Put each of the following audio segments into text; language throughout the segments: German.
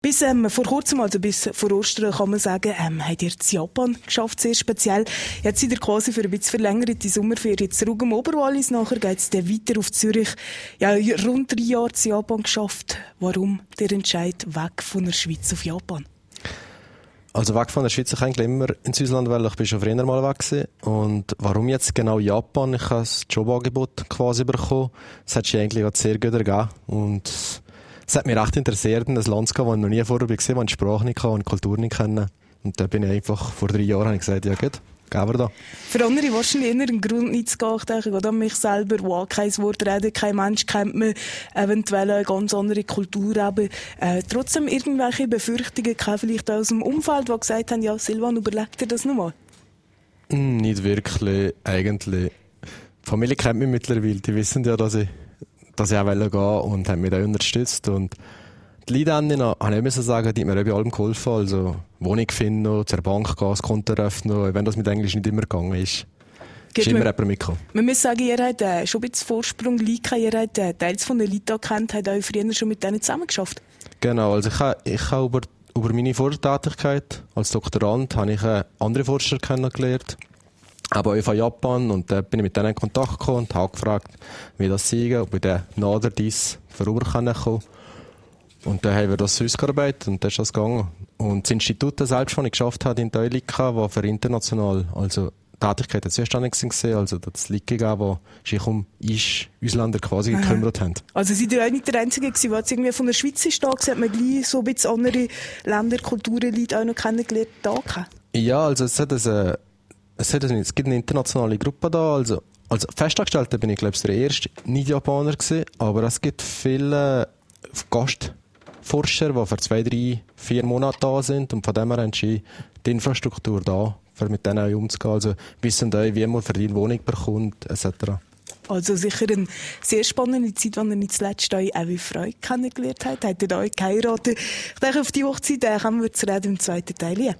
Bis ähm, vor kurzem, also bis vor Ostern, kann man sagen, ähm, habt ihr in Japan geschafft, sehr speziell. Jetzt seid ihr quasi für ein bisschen verlängert die Sommerferien zurück im Oberwallis. Nachher geht es dann weiter auf Zürich. Ja, rund drei Jahre in Japan geschafft. Warum der Entscheid weg von der Schweiz auf Japan? Also weg von der Schweiz ich eigentlich immer ins Ausland, weil ich bin schon früher mal weg gewesen. Und warum jetzt genau Japan? Ich habe das Jobangebot quasi bekommen. Das hat sich eigentlich sehr gut ergeben. Und es hat mich recht interessiert, in ein Land zu gehen, das ich noch nie vorher gesehen habe, die Sprache nicht kann und Kultur nicht kennen. Und da bin ich einfach, vor drei Jahren ich gesagt, ja gut, gehen wir da. Für andere wahrscheinlich eher ein Grund nicht zu gehen. Ich denke, oder mich selber, wo kein Wort reden, kein Mensch kennt man, eventuell eine ganz andere Kultur haben. Äh, trotzdem irgendwelche Befürchtungen gehabt, vielleicht aus dem Umfeld, die gesagt haben, ja, Silvan, überleg dir das nochmal? Hm, nicht wirklich, eigentlich. Die Familie kennt mich mittlerweile, die wissen ja, dass ich dass ich auch gehen wollte und haben mich da unterstützt. Und die Leute habe ich müssen sagen, die haben mir bei allem geholfen. Also Wohnung finden, zur Bank gehen, das Konto öffnen, wenn das mit Englisch nicht immer gegangen ist. Ist immer jemand mitgekommen. Man muss sagen, ihr habt äh, schon ein bisschen Vorsprung liegen. Ihr habt äh, Teils von den Leuten kennt, habt auch früher schon mit denen zusammengeschafft. Genau, also ich habe, ich habe über, über meine Vortätigkeit als Doktorand habe ich äh, andere Forscher kennengelernt aber auch von Japan und da bin ich mit denen in Kontakt gekommen und habe gefragt, wie das sei, ob ich den dies vorüber kommen kann. Und dann haben wir das ausgearbeitet und dann ist das gegangen. Und das Institut selbst, das ich geschafft habe in Deulika, war für international, also Tätigkeiten zuständig gewesen, also das Liga gegeben, die sich um uns Ausländer quasi Aha. gekümmert haben. Also seid ihr auch nicht der Einzige gewesen, der irgendwie von der Schweiz ist da hat man gleich so ein bisschen andere Länder, Kulturen, Leute auch noch kennengelernt da Ja, also es hat ein es, hat, es gibt eine internationale Gruppe da, also als Festangestellter bin ich, glaube ich, der erste Nicht-Japaner aber es gibt viele Gastforscher, die für zwei, drei, vier Monate da sind und von dem her haben sie die Infrastruktur da, um mit denen umzugehen. Also wissen auch, wie man für die Wohnung bekommt, etc. Also sicher eine sehr spannende Zeit, wenn ihr zuletzt auch wie Freude kennengelernt habt. Habt ihr euch geheiratet? Ich denke, auf die Hochzeit kommen wir zu reden im zweiten Teil.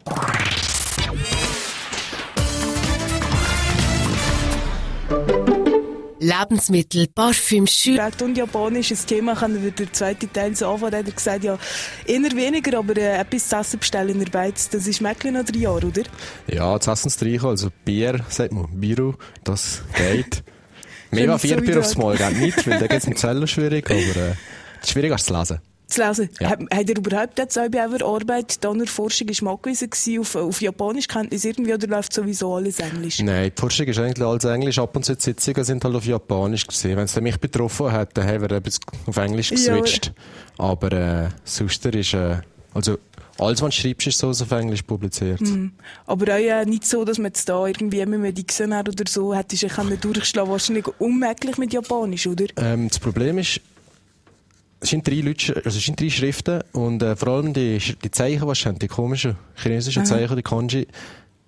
Lebensmittel, Parfüm, Schuhe. und japanisches Thema kann wir der zweite Teil so anfangen. Er hat gesagt, ja, eher weniger, aber äh, etwas zu essen bestellen in der Beiz, das ist Mäckli noch drei Jahre, oder? Ja, zu essen streichen, also Bier, sagt man, Biru, das geht. Mehr vier Bier aufs Mal geht nicht, weil da geht es mit Zellen schwierig, aber äh, es ist schwierig als zu lesen zu lesen. Ja. Hat, hat er überhaupt jetzt auch bei eurer Arbeit, da Forschung ist mal gewesen, auf, auf Japanisch Kenntnis irgendwie oder läuft sowieso alles Englisch? Nein, die Forschung ist eigentlich alles Englisch. Ab und zu die Sitzungen sind halt auf Japanisch gewesen. Wenn es mich betroffen hat, dann haben wir auf Englisch geswitcht. Ja. Aber äh, sonst ist, äh, also alles, was du schreibst, ist so auf Englisch publiziert. Mhm. Aber auch ja, nicht so, dass man jetzt da irgendwie mit einem Dictionär oder so hätte ich durchschlagen Wahrscheinlich unmöglich mit Japanisch, oder? Ähm, das Problem ist, es sind drei Leute, also es sind drei Schriften und äh, vor allem die, die Zeichen, was haben, die komischen chinesischen Zeichen, die Kanji,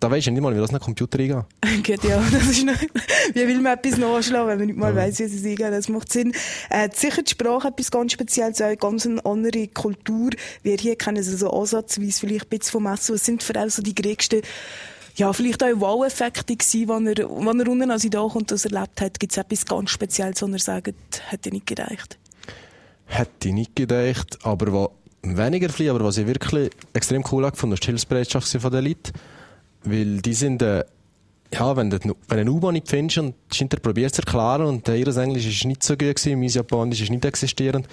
da weisst du nicht mal, wie das den Computer eingeht. Geht ja, das ist noch, wie will man etwas nachschlagen, wenn man nicht mal ja. weiss, wie es eingehen. Das macht Sinn. Äh, sicher die Sprache etwas ganz Spezielles, eine ganz andere Kultur. Wir hier kennen sie so ansatzweise vielleicht ein bisschen vom Essen. Was sind für auch so die größten ja, vielleicht auch Wow-Effekte gewesen, wenn er, wenn er unten, als ich da kommt, das erlebt hat, gibt es etwas ganz Spezielles, wo er sagt, hätte nicht gereicht hätte ich nicht gedacht. Aber was weniger fliegen, aber was ich wirklich extrem cool fand, ist die Hilfsbereitschaft von den Leuten. Weil die sind, äh, ja, wenn du, wenn du eine U-Bahn nicht findest und Schinter probiert zu erklären und ihr Englisch ist nicht so gut gewesen, mein Japanisch ist nicht existierend,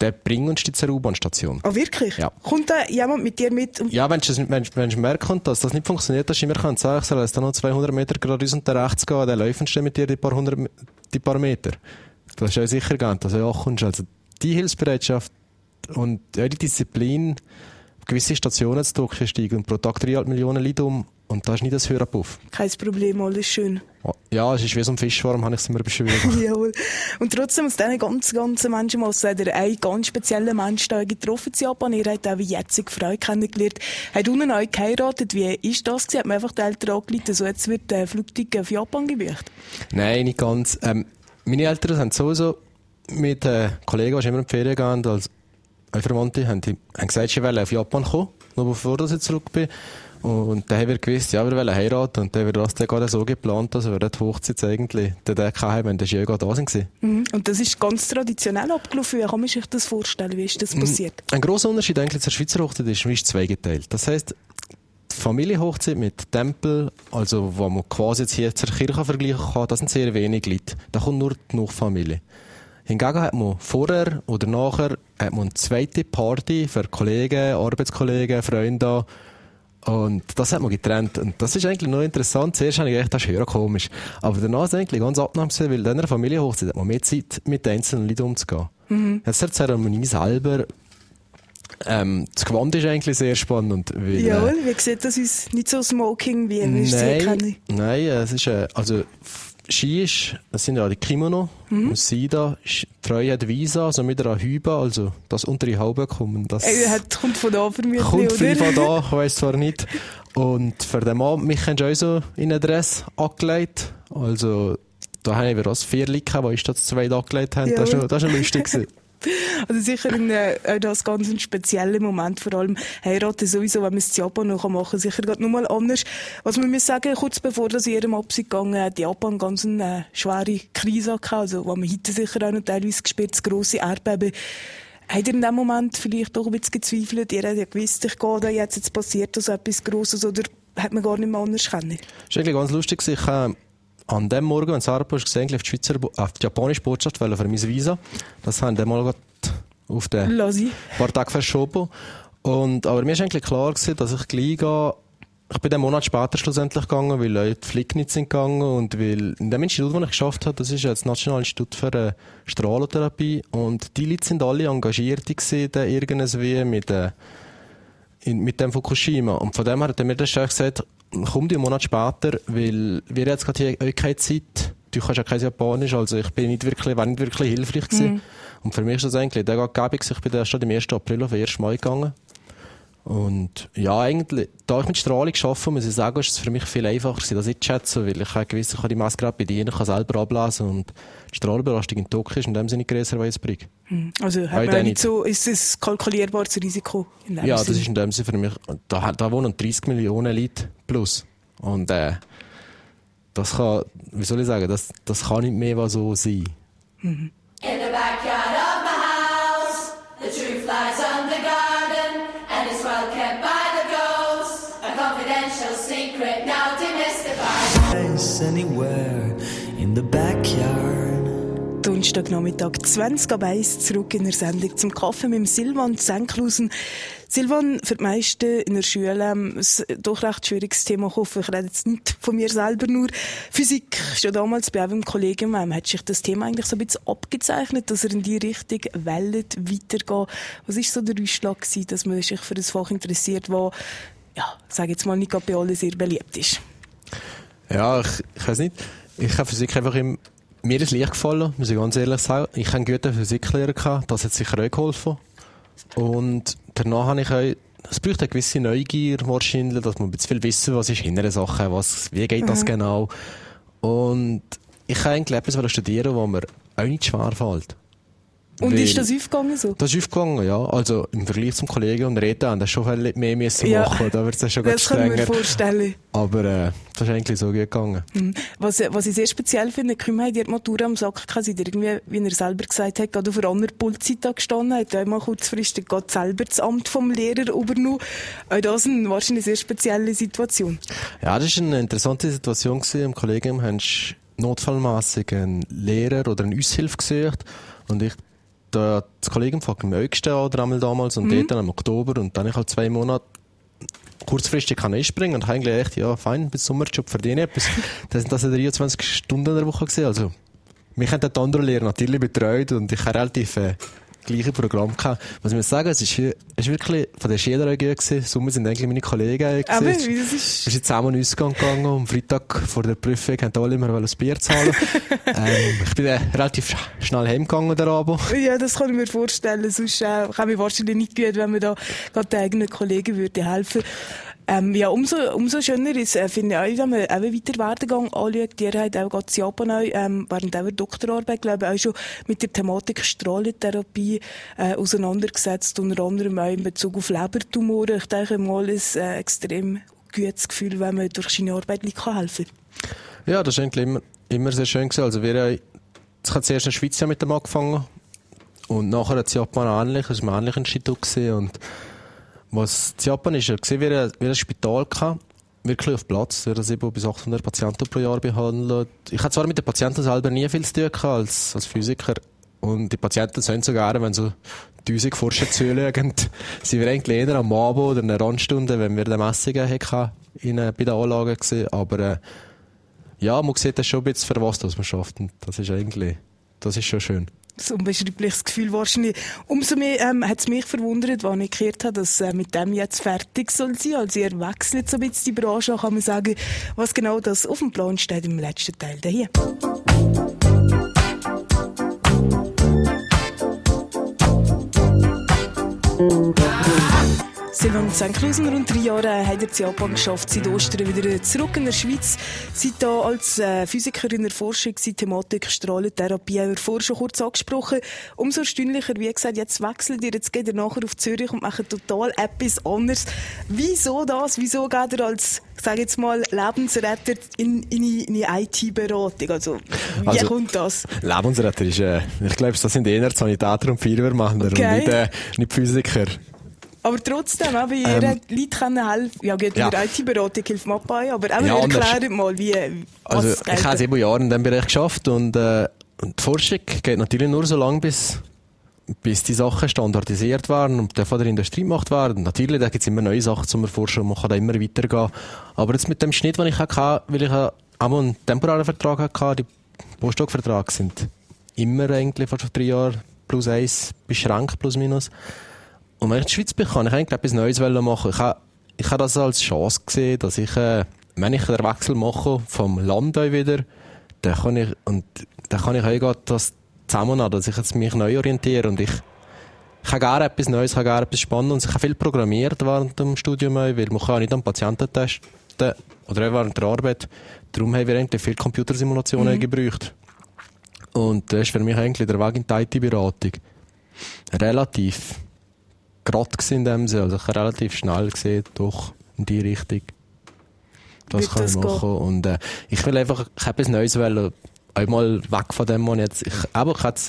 der bringt uns zur U-Bahn-Station. Ah, oh, wirklich? Ja. Kommt da jemand mit dir mit? Ja, wenn du, wenn, wenn du merkst, dass das nicht funktioniert, dass du immer kannst sagen, ich soll jetzt noch 200 Meter geradeaus und rechts gehen, dann läufst du mit dir die paar, hundert, die paar Meter. Das ist ja sicher gern, dass du auch kommst. Also, die Hilfsbereitschaft und ja, die Disziplin, gewisse Stationen zu durchsteigen und pro Tag 3,5 Millionen Leute um und da ist nicht das Hörabpuff. Kein Problem, alles schön. Ja, es ist wie so ein Fischwarm, habe ich es immer beschrieben. Jawohl. Und trotzdem aus diesen ganz, ganzen Menschen muss er einen ganz speziellen Mensch da getroffen in Japan. Ihr habt auch wie jetzige Frau kennengelernt. Hat unten euch geheiratet. Wie ist das gewesen? Hat man einfach die Eltern angeleitet, so jetzt wird der Flugticket auf Japan gebucht? Nein, nicht ganz. Ähm, meine Eltern haben sowieso mit äh, Kollegen, die immer in die Ferien gehen, als Verwandte, haben, die, haben gesagt, sie wollen auf Japan kommen, noch bevor ich zurück bin. Und dann haben wir gewusst, ja, wir wollen heiraten. Und dann haben wir das dann gerade so geplant, dass wir die Hochzeit eigentlich den Tag haben, wenn der Ski da sind. Mhm. Und das ist ganz traditionell abgelaufen. Wie kann man sich das vorstellen? Wie ist das mhm. passiert? Ein grosser Unterschied eigentlich zur Schweizer Hochzeit ist, wie ist zweigeteilt. Das heisst, die Familienhochzeit mit Tempel, also wo man quasi jetzt hier zur Kirche vergleichen kann, das sind sehr wenig Leute. Da kommt nur die Nachfamilie. Hingegen hat man vorher oder nachher hat man eine zweite Party für Kollegen, Arbeitskollegen, Freunde. Und das hat man getrennt. Und das ist eigentlich noch interessant. Zuerst habe ich gedacht, das ist höher komisch. Aber danach ist es eigentlich ganz abnahmsam, weil in einer Familienhochzeit hat man mehr Zeit, mit einzelnen Leuten umzugehen. Mhm. Jetzt die Zeremonie selber ähm, das Gewand ist eigentlich sehr spannend. Weil, ja, äh, wie sieht das aus? Nicht so smoking, wie wir es kennen. Nein, es ist, äh, also, Ski ist, das sind ja die Kimono, mhm. Sida, Treue hat Visa, also mit einer Hübe, also das unter die Haube kommen. Das er hat, kommt von da vermutlich, Kommt viel von da, ich weiss zwar nicht. Und für den Mann, mich haben auch so in einen Dress angelegt, also da haben wir das vier Leute, die ich das zwei angelegt haben, ja. das war das lustig. Also sicher ein, äh, das ganz ein spezieller Moment, vor allem heiraten sowieso, wenn man es in Japan noch machen kann, sicher gerade nochmal anders. Was man muss sagen, kurz bevor das in ihrem Absicht gegangen hat, Japan ganz eine äh, schwere Krise hatte, also wo man heute sicher auch noch teilweise gespürt, das grosse Erdbeben. Habt ihr in dem Moment vielleicht doch ein bisschen gezweifelt? Ihr habt ja gewusst, ich gehe da jetzt, jetzt passiert da so etwas Grosses oder hat man gar nicht mehr anders kennen? Das ist eigentlich ganz lustig. Ich, äh, an dem Morgen, wenn Sarah ist gesehen, auf die Schweizer, auf die japanische Botschaft, weil für mein Visa. Das haben wir mal auf den paar Tage verschoben. Und, aber mir ist eigentlich klar gewesen, dass ich gleich gehe. Ich bin einen Monat später schlussendlich gegangen, weil Leute Flick nicht sind gegangen und weil in dem Institut, das ich geschafft habe, das ist ja das Nationale Institut für äh, Strahlentherapie und die Leute sind alle engagiert gewesen, irgendwie mit, äh, mit dem Fukushima. Und von dem her hat mir der Chef gesagt, komm einen Monat später, weil wir jetzt gerade hier keine Zeit, du kannst ja kein Japanisch, also ich bin nicht wirklich, war nicht wirklich hilfreich gewesen. Mhm. Und für mich ist das eigentlich der Gabig, ich bin erst am 1. April auf den 1. Mai gegangen. Und ja, eigentlich, da ich mit Strahlung arbeite, muss ich sagen, ist es für mich viel einfacher gewesen, das nicht zu schätzen, weil ich gewiss, ich kann die Maske gerade bedienen, kann selber ablesen und die Strahlbelastung in Tokio ist in dem Sinne grösser als Brig. Hm. Also hat man nicht so, ist es kalkulierbares Risiko in dem Ja, Sinn? das ist in dem Sinne für mich, da, da wohnen 30 Millionen Leute plus. Und äh, das kann, wie soll ich sagen, das, das kann nicht mehr so sein. Mhm. In the backyard confidential secret now demystified. Anywhere in the backyard. Donnerstagnachmittag 20 ab 1 zurück in der Sendung zum Kaffee mit Silvan Senklusen. Silvan, für die meisten in der Schule ähm, ein doch recht schwieriges Thema. Ich hoffe, ich rede jetzt nicht von mir selber nur. Physik, schon damals bei einem Kollegium ähm, hat sich das Thema eigentlich so ein bisschen abgezeichnet, dass er in die Richtung wählt, weitergehen. Was ist so der Ausschlag gewesen, dass man sich für das Fach interessiert, wo, ja, sage jetzt mal, nicht bei allen sehr beliebt ist? Ja, ich, ich weiß nicht. Ich habe Physik einfach im mir ist leicht gefallen, muss ich ganz ehrlich sagen. Ich hatte einen guten Physiklehrer, gehabt, das hat sicher auch geholfen. Und danach habe ich auch, es braucht eine gewisse Neugier wahrscheinlich, dass man ein bisschen wissen was ist hinter der Sache, was, wie geht das mhm. genau. Und ich habe eigentlich etwas studieren, wo mir auch nicht schwer fällt. Und Weil, ist das aufgegangen so? Das ist aufgegangen, ja. Also im Vergleich zum Kollegen und Reden haben das schon viel mehr müssen ja. machen. Da wird es schon ganz strenger. Das kann ich mir vorstellen. Aber äh, das ist eigentlich so gut gegangen. Mhm. Was, was ich sehr speziell finde, Küm hat die Matura am Sack gehabt, irgendwie, wie er selber gesagt hat, gerade auf einer anderen Pultzeit gestanden, hat einmal kurzfristig gerade selber das Amt vom Lehrer übernommen. Auch das ist eine wahrscheinlich sehr spezielle Situation. Ja, das war eine interessante Situation gewesen. Im Kollegium haben notfallmässig einen Lehrer oder eine Aushilfe gesucht und ich da das Kollegium von dem Ögsten oder einmal damals und mhm. dort dann im Oktober und dann ich halt zwei Monate kurzfristig kann einspringen und eigentlich echt, ja, fein, bis Sommerjob verdienen etwas. das sind das 23 Stunden in der Woche gesehen, also mich haben die anderen Lehrer natürlich betreut und ich habe relativ äh, gleiche Programm gehabt. Was ich muss sagen, es ist, es ist wirklich von der Schüler gewesen. Sommer sind eigentlich meine Kollegen gewesen. Aber wie das ist... Wir sind zusammen in Ausgang gegangen. Am Freitag vor der Prüfung haben alle immer ein Bier zahlen. ähm, ich bin äh, relativ schnell heimgegangen, der Abo. Ja, das kann ich mir vorstellen. Sonst äh, kann ich wahrscheinlich nicht gut, wenn man da gerade den eigenen Kollegen würde helfen würde. Ähm, ja, umso, umso schöner ist, äh, finde ich auch, wenn man eben weiter Werdegang anschaut. Ihr habt auch gerade Japan auch, ähm, während eurer Doktorarbeit, glaube ich, auch schon mit der Thematik Strahlentherapie äh, auseinandergesetzt, unter anderem auch in Bezug auf Lebertumore. Ich denke mal, ist äh, extrem gutes Gefühl, wenn man durch seine Arbeit helfen kann. Ja, das war eigentlich immer, immer sehr schön. Gewesen. Also wir, ich habe zuerst in der Schweiz mit dem angefangen und nachher hat Japan ähnlich, es war ein ähnliches Institut gewesen. und was in Japan ist, wie ein, wie ein Spital gehabt, wirklich auf Platz, werden 700 bis 800 Patienten pro Jahr behandelt. Ich hatte zwar mit den Patienten selber nie viel zu tun gehabt, als, als Physiker und die Patienten sind sogar, wenn so 1000 Forscher zuschauen, sind wir eigentlich eher am Abend oder in einer Randstunde, wenn wir die Messungen hatten, in, bei den Anlagen gesehen. Aber äh, ja, man sieht das schon ein bisschen, für was das man schafft. Und das ist eigentlich, das ist schon schön so unbeschreibliches Gefühl wahrscheinlich. Umso mehr ähm, hat es mich verwundert, als ich gehört habe, dass äh, mit dem jetzt fertig soll sein. Also ihr wechselt so ein bisschen die Branche, kann man sagen, was genau das auf dem Plan steht im letzten Teil hier. Silvan St. Klausen, rund drei Jahre hat er in Japan geschafft, seit Ostern wieder zurück in der Schweiz. Seit hier als äh, Physiker in der Forschung, seit Thematik Strahlentherapie, haben wir vorher schon kurz angesprochen. Umso erstaunlicher, wie gesagt, jetzt wechselt ihr, jetzt geht ihr nachher auf Zürich und macht total etwas anderes. Wieso das? Wieso geht ihr als, sage jetzt mal, Lebensretter in, in, in eine IT-Beratung? Also, wie also, kommt das? Lebensretter ist, äh, ich glaube, das sind eher Sanitäter und Feuerwehrmänner okay. und nicht, äh, nicht Physiker. Aber trotzdem, bei ihr ähm, Leute können helfen. Ja, geht ja. IT-Beratung hilft mir bei, aber ja, erklärt mal, wie, Also, ich habe sieben Jahre in diesem Bereich geschafft und, äh, und die Forschung geht natürlich nur so lange, bis, bis die Sachen standardisiert werden und von der Industrie gemacht werden. Natürlich, da gibt es immer neue Sachen zum Erforschen und man kann da immer weitergehen. Aber jetzt mit dem Schnitt, den ich hatte, weil ich auch mal einen temporären Vertrag hatte, die Postdoc-Verträge sind immer eigentlich vor drei Jahren plus eins beschränkt, plus minus. Und wenn ich in die Schweiz bin, kann ich eigentlich etwas Neues machen. Ich habe, ich habe das als Chance gesehen, dass ich, äh, wenn ich den Wechsel mache vom Land wieder, dann kann ich, und dann kann ich auch das zusammen dass ich jetzt mich neu orientiere und ich, ich habe gerne etwas Neues, ich habe gerne etwas Spannendes. Ich habe viel programmiert während dem Studium, weil man kann nicht am Patienten testen oder auch während der Arbeit. Darum haben wir eigentlich viel Computersimulationen mhm. gebraucht. Und das ist für mich eigentlich der Weg in die IT-Beratung. Relativ gerade in dem Sinne. Also ich habe relativ schnell gesehen, doch in die Richtung. Das kann ich machen. Gehen? Und äh, ich will einfach, ich habe etwas Neues wollen, einmal weg von dem, was jetzt, ich, aber ich habe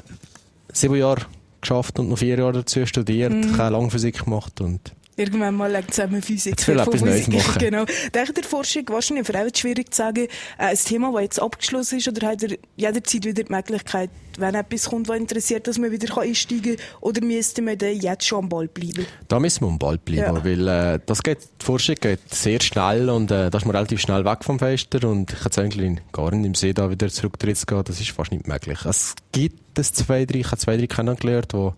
sieben Jahre geschafft und noch vier Jahre dazu studiert. Mhm. Ich habe lange Physik gemacht und Irgendwann mal legt zusammen Physik. Will etwas Neues machen. Genau. Denkt der Forschung wahrscheinlich für auch schwierig zu sagen, äh, ein Thema, das jetzt abgeschlossen ist, oder hat er jederzeit wieder die Möglichkeit, wenn etwas kommt, was interessiert, dass man wieder einsteigen kann, oder müsste man dann jetzt schon am Ball bleiben? Da müssen wir am Ball bleiben, ja. weil äh, das geht, die Forschung geht sehr schnell und äh, da ist man relativ schnell weg vom Fenster und ich hätte eigentlich gar nicht im See da wieder zurücktreten zu gehen, das ist fast nicht möglich. Es gibt es zwei, drei, ich habe zwei, drei kennengelernt, die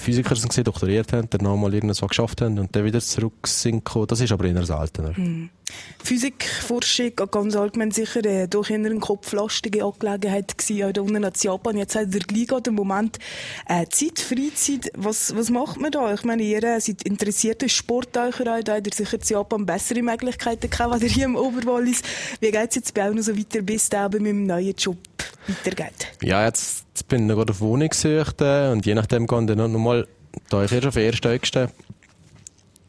Physiker sind gesehen, doktoriert haben, dann nochmal irgendwas geschafft haben und dann wieder zurück sind gekommen. Das ist aber eher seltener. Mhm. Physikforschung, ganz allgemein sicher, äh, durch eine kopflastige Angelegenheit gewesen, auch unten in Japan. Jetzt hat er gleich den Moment, äh, Zeit, Freizeit, was, was macht man da? Ich meine, ihr äh, seid interessierte Sporttaucher, da habt ihr sicher in Japan bessere Möglichkeiten gehabt, als ihr hier im Oberwallis. Wie geht es jetzt bei euch noch so weiter, bis da mit dem neuen Job weitergeht? Ja, jetzt, jetzt bin ich gerade auf Wohnung gesucht äh, und je nachdem gehen dann noch mal, da ich erst auf den 1.1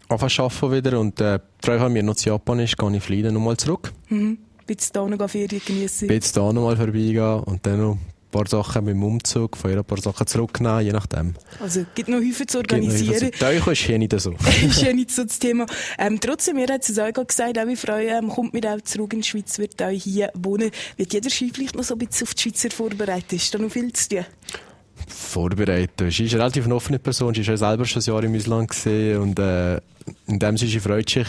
arbeiten wieder und äh, die Frage haben, mir noch zu Japan ist, gehe ich fliegen nochmal zurück. Mhm. Bis da noch Ferien genießen. Bis da nochmal vorbeigehen und dann noch paar Sachen mit dem Umzug, von ein paar Sachen zurücknehmen, je nachdem. Also, gibt noch Häufen zu organisieren. Euch ist hier nicht so. ist ja nicht so das Thema. Ähm, trotzdem, ihr habt es auch gesagt, auch Frau ähm, kommt mit auch zurück in die Schweiz, wird auch hier wohnen. Wird jeder Ski vielleicht noch so ein bisschen auf die Schweizer vorbereitet? Ist da noch viel zu tun? vorbereiten. Sie ist eine relativ offene Person. Sie ist ja selber schon ein Jahr im Ausland gesehen und äh, in dem Sinne freut sich,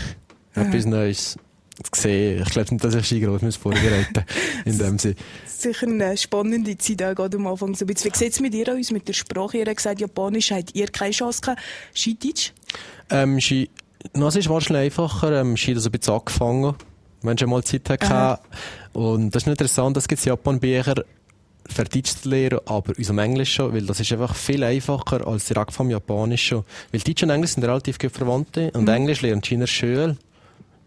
etwas Neues zu sehen. Ich glaube nicht, dass ich sie groß vorbereiten in dem Sinne. Sicher eine spannende Zeit auch gerade am Anfang. So Wie sieht es mit ihr aus, mit der Sprache? Ihr habt gesagt, Japanisch habt ihr keine Chance gehabt. Skideutsch? Ähm, Ski, no, es ist wahrscheinlich einfacher. Ähm, Ski hat so ein bisschen angefangen, wenn schon mal Zeit hatte. Und das ist interessant, es gibt Japan-Bücher, für Deutsch zu lernen, aber unserem Englisch schon, weil das ist einfach viel einfacher als direkt vom Japanischen. Weil Deutsch und Englisch sind relativ gut verwandte und mhm. Englisch lernt China schön,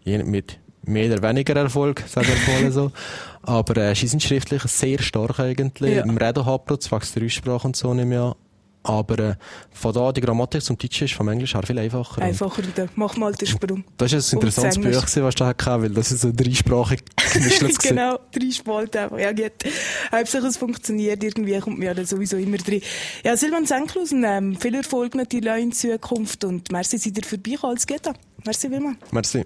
mit mehr oder weniger Erfolg, sagen wir mal so. Aber äh, sie sind schriftlich sehr stark eigentlich. Ja. Im Reden Hauptplatz wächst der Aussprache und so nicht mehr. Aber äh, von da die Grammatik zum Deutschen ist vom Englisch her viel einfacher. Einfacher, dann mach mal den Sprung. Das ist ein interessantes Buch, was du da weil das ist so dreisprachig gemischt Genau, drei Spalten einfach. Ja, gut. Hauptsache es funktioniert, irgendwie kommt mir ja sowieso immer drin. Ja, Silvan Senklusen, ähm, viel Erfolg natürlich in Zukunft und merci, seid ihr vorbei, alles Gute. Merci vielmals. Merci.